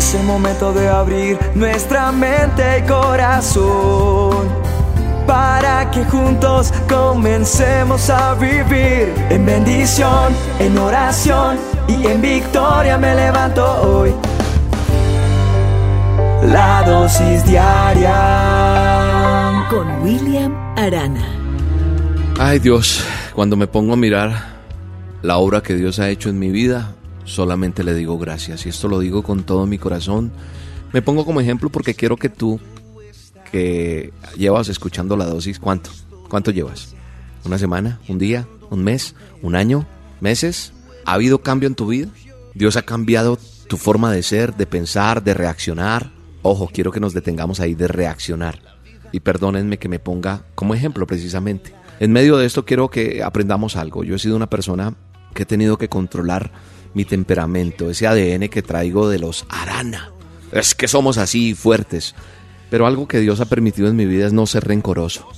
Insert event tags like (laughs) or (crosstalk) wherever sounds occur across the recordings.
Es el momento de abrir nuestra mente y corazón para que juntos comencemos a vivir en bendición, en oración y en victoria me levanto hoy. La dosis diaria con William Arana. Ay Dios, cuando me pongo a mirar la obra que Dios ha hecho en mi vida, solamente le digo gracias. Y esto lo digo con todo mi corazón. Me pongo como ejemplo porque quiero que tú, que llevas escuchando la dosis, ¿cuánto? ¿Cuánto llevas? ¿Una semana? ¿Un día? ¿Un mes? ¿Un año? ¿Meses? ¿Ha habido cambio en tu vida? ¿Dios ha cambiado tu forma de ser, de pensar, de reaccionar? Ojo, quiero que nos detengamos ahí de reaccionar. Y perdónenme que me ponga como ejemplo precisamente. En medio de esto quiero que aprendamos algo. Yo he sido una persona que he tenido que controlar mi temperamento, ese ADN que traigo de los Arana. Es que somos así fuertes. Pero algo que Dios ha permitido en mi vida es no ser rencoroso.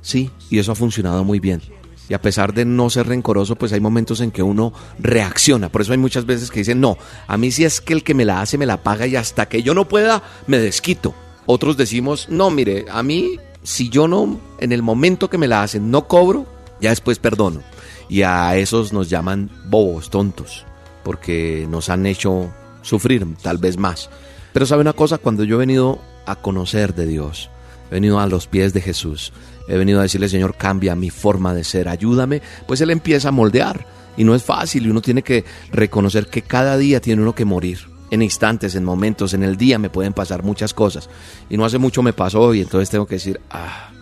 Sí, y eso ha funcionado muy bien. Y a pesar de no ser rencoroso, pues hay momentos en que uno reacciona. Por eso hay muchas veces que dicen, no, a mí si es que el que me la hace me la paga y hasta que yo no pueda, me desquito. Otros decimos, no, mire, a mí si yo no, en el momento que me la hacen, no cobro, ya después perdono. Y a esos nos llaman bobos, tontos, porque nos han hecho sufrir tal vez más. Pero sabe una cosa, cuando yo he venido a conocer de Dios, he venido a los pies de Jesús, he venido a decirle, Señor, cambia mi forma de ser, ayúdame, pues Él empieza a moldear. Y no es fácil y uno tiene que reconocer que cada día tiene uno que morir. En instantes, en momentos, en el día me pueden pasar muchas cosas. Y no hace mucho me pasó y entonces tengo que decir, ah,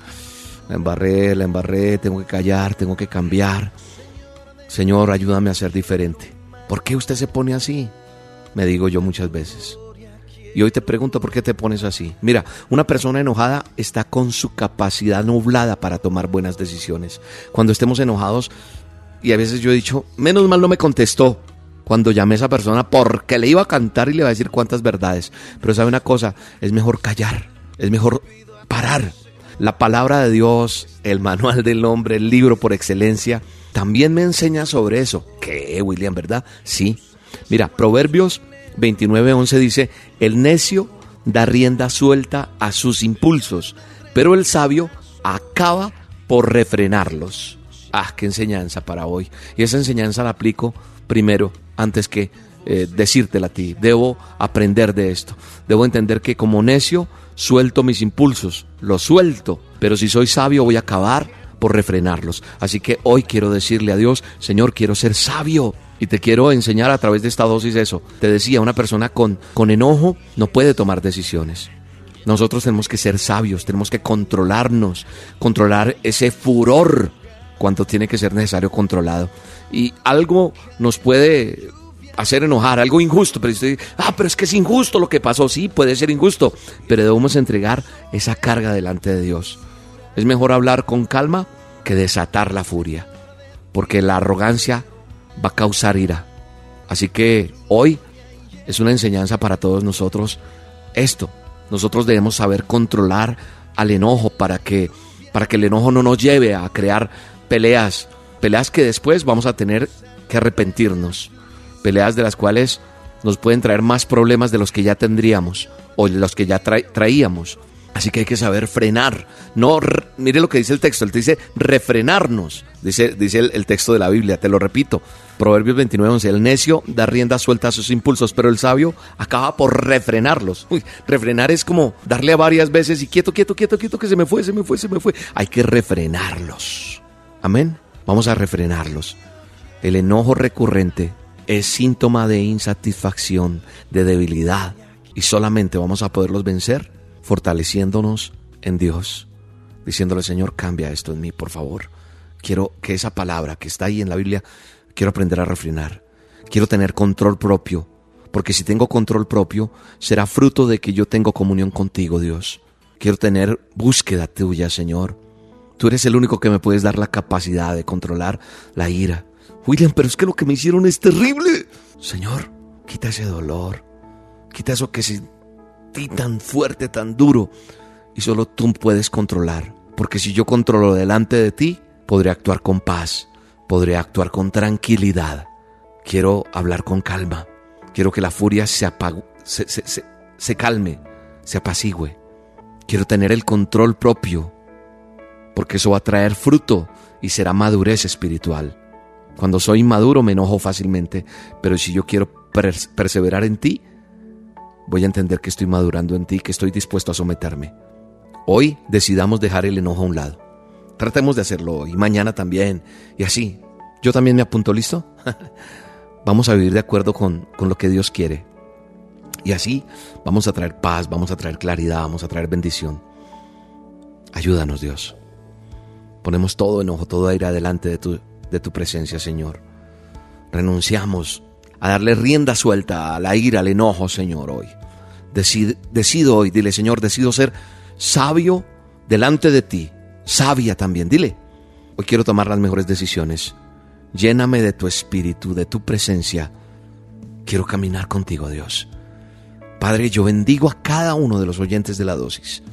la embarré, la embarré, tengo que callar, tengo que cambiar. Señor, ayúdame a ser diferente. ¿Por qué usted se pone así? Me digo yo muchas veces. Y hoy te pregunto por qué te pones así. Mira, una persona enojada está con su capacidad nublada para tomar buenas decisiones. Cuando estemos enojados, y a veces yo he dicho, menos mal no me contestó cuando llamé a esa persona porque le iba a cantar y le iba a decir cuántas verdades. Pero sabe una cosa, es mejor callar, es mejor parar. La palabra de Dios, el manual del hombre, el libro por excelencia, también me enseña sobre eso. ¿Qué, William, verdad? Sí. Mira, Proverbios 29:11 dice, el necio da rienda suelta a sus impulsos, pero el sabio acaba por refrenarlos. Ah, qué enseñanza para hoy. Y esa enseñanza la aplico primero, antes que eh, decírtela a ti. Debo aprender de esto. Debo entender que como necio suelto mis impulsos, los suelto, pero si soy sabio voy a acabar por refrenarlos. Así que hoy quiero decirle a Dios, Señor, quiero ser sabio. Y te quiero enseñar a través de esta dosis eso. Te decía, una persona con, con enojo no puede tomar decisiones. Nosotros tenemos que ser sabios, tenemos que controlarnos, controlar ese furor cuando tiene que ser necesario controlado. Y algo nos puede hacer enojar, algo injusto, pero ah, pero es que es injusto lo que pasó, sí, puede ser injusto, pero debemos entregar esa carga delante de Dios. Es mejor hablar con calma que desatar la furia, porque la arrogancia va a causar ira. Así que hoy es una enseñanza para todos nosotros esto. Nosotros debemos saber controlar al enojo para que para que el enojo no nos lleve a crear peleas, peleas que después vamos a tener que arrepentirnos, peleas de las cuales nos pueden traer más problemas de los que ya tendríamos o de los que ya traíamos. Así que hay que saber frenar. No, mire lo que dice el texto, él te dice refrenarnos, dice, dice el, texto de la Biblia, te lo repito. Proverbios 29, 11, el necio da rienda suelta a sus impulsos, pero el sabio acaba por refrenarlos. Uy, refrenar es como darle a varias veces y quieto, quieto, quieto, quieto, que se me fue, se me fue, se me fue. Hay que refrenarlos. Amén. Vamos a refrenarlos. El enojo recurrente es síntoma de insatisfacción, de debilidad, y solamente vamos a poderlos vencer fortaleciéndonos en Dios, diciéndole, Señor, cambia esto en mí, por favor. Quiero que esa palabra que está ahí en la Biblia, quiero aprender a refrenar. Quiero tener control propio, porque si tengo control propio, será fruto de que yo tengo comunión contigo, Dios. Quiero tener búsqueda tuya, Señor. Tú eres el único que me puedes dar la capacidad de controlar la ira. William, pero es que lo que me hicieron es terrible. Señor, quita ese dolor. Quita eso que si tan fuerte, tan duro, y solo tú puedes controlar. Porque si yo controlo delante de ti, podré actuar con paz, podré actuar con tranquilidad. Quiero hablar con calma, quiero que la furia se, se, se, se calme, se apacigüe. Quiero tener el control propio, porque eso va a traer fruto y será madurez espiritual. Cuando soy inmaduro me enojo fácilmente, pero si yo quiero perseverar en ti, voy a entender que estoy madurando en ti, que estoy dispuesto a someterme. Hoy decidamos dejar el enojo a un lado. Tratemos de hacerlo hoy, mañana también, y así. Yo también me apunto, ¿listo? (laughs) vamos a vivir de acuerdo con, con lo que Dios quiere. Y así vamos a traer paz, vamos a traer claridad, vamos a traer bendición. Ayúdanos, Dios. Ponemos todo enojo, todo aire adelante de tu, de tu presencia, Señor. Renunciamos a darle rienda suelta a la ira, al enojo, Señor, hoy. Decido, decido hoy, dile, Señor, decido ser sabio delante de ti, sabia también, dile. Hoy quiero tomar las mejores decisiones. Lléname de tu espíritu, de tu presencia. Quiero caminar contigo, Dios. Padre, yo bendigo a cada uno de los oyentes de la dosis.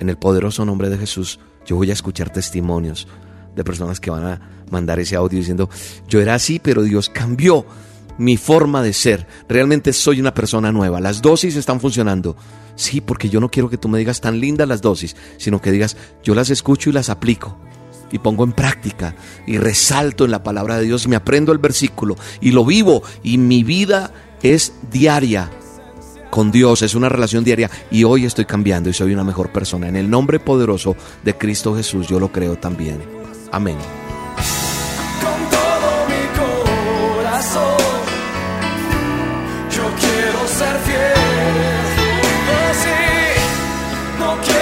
En el poderoso nombre de Jesús, yo voy a escuchar testimonios de personas que van a mandar ese audio diciendo, yo era así, pero Dios cambió mi forma de ser. Realmente soy una persona nueva. Las dosis están funcionando. Sí, porque yo no quiero que tú me digas tan lindas las dosis, sino que digas, yo las escucho y las aplico. Y pongo en práctica y resalto en la palabra de Dios me aprendo el versículo y lo vivo y mi vida es diaria con Dios, es una relación diaria y hoy estoy cambiando y soy una mejor persona. En el nombre poderoso de Cristo Jesús yo lo creo también. Amén. Quiero ser fiel. Oh, sí, no quiero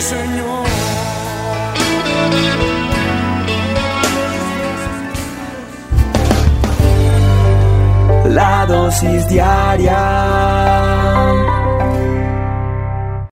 Señor. La dosis diaria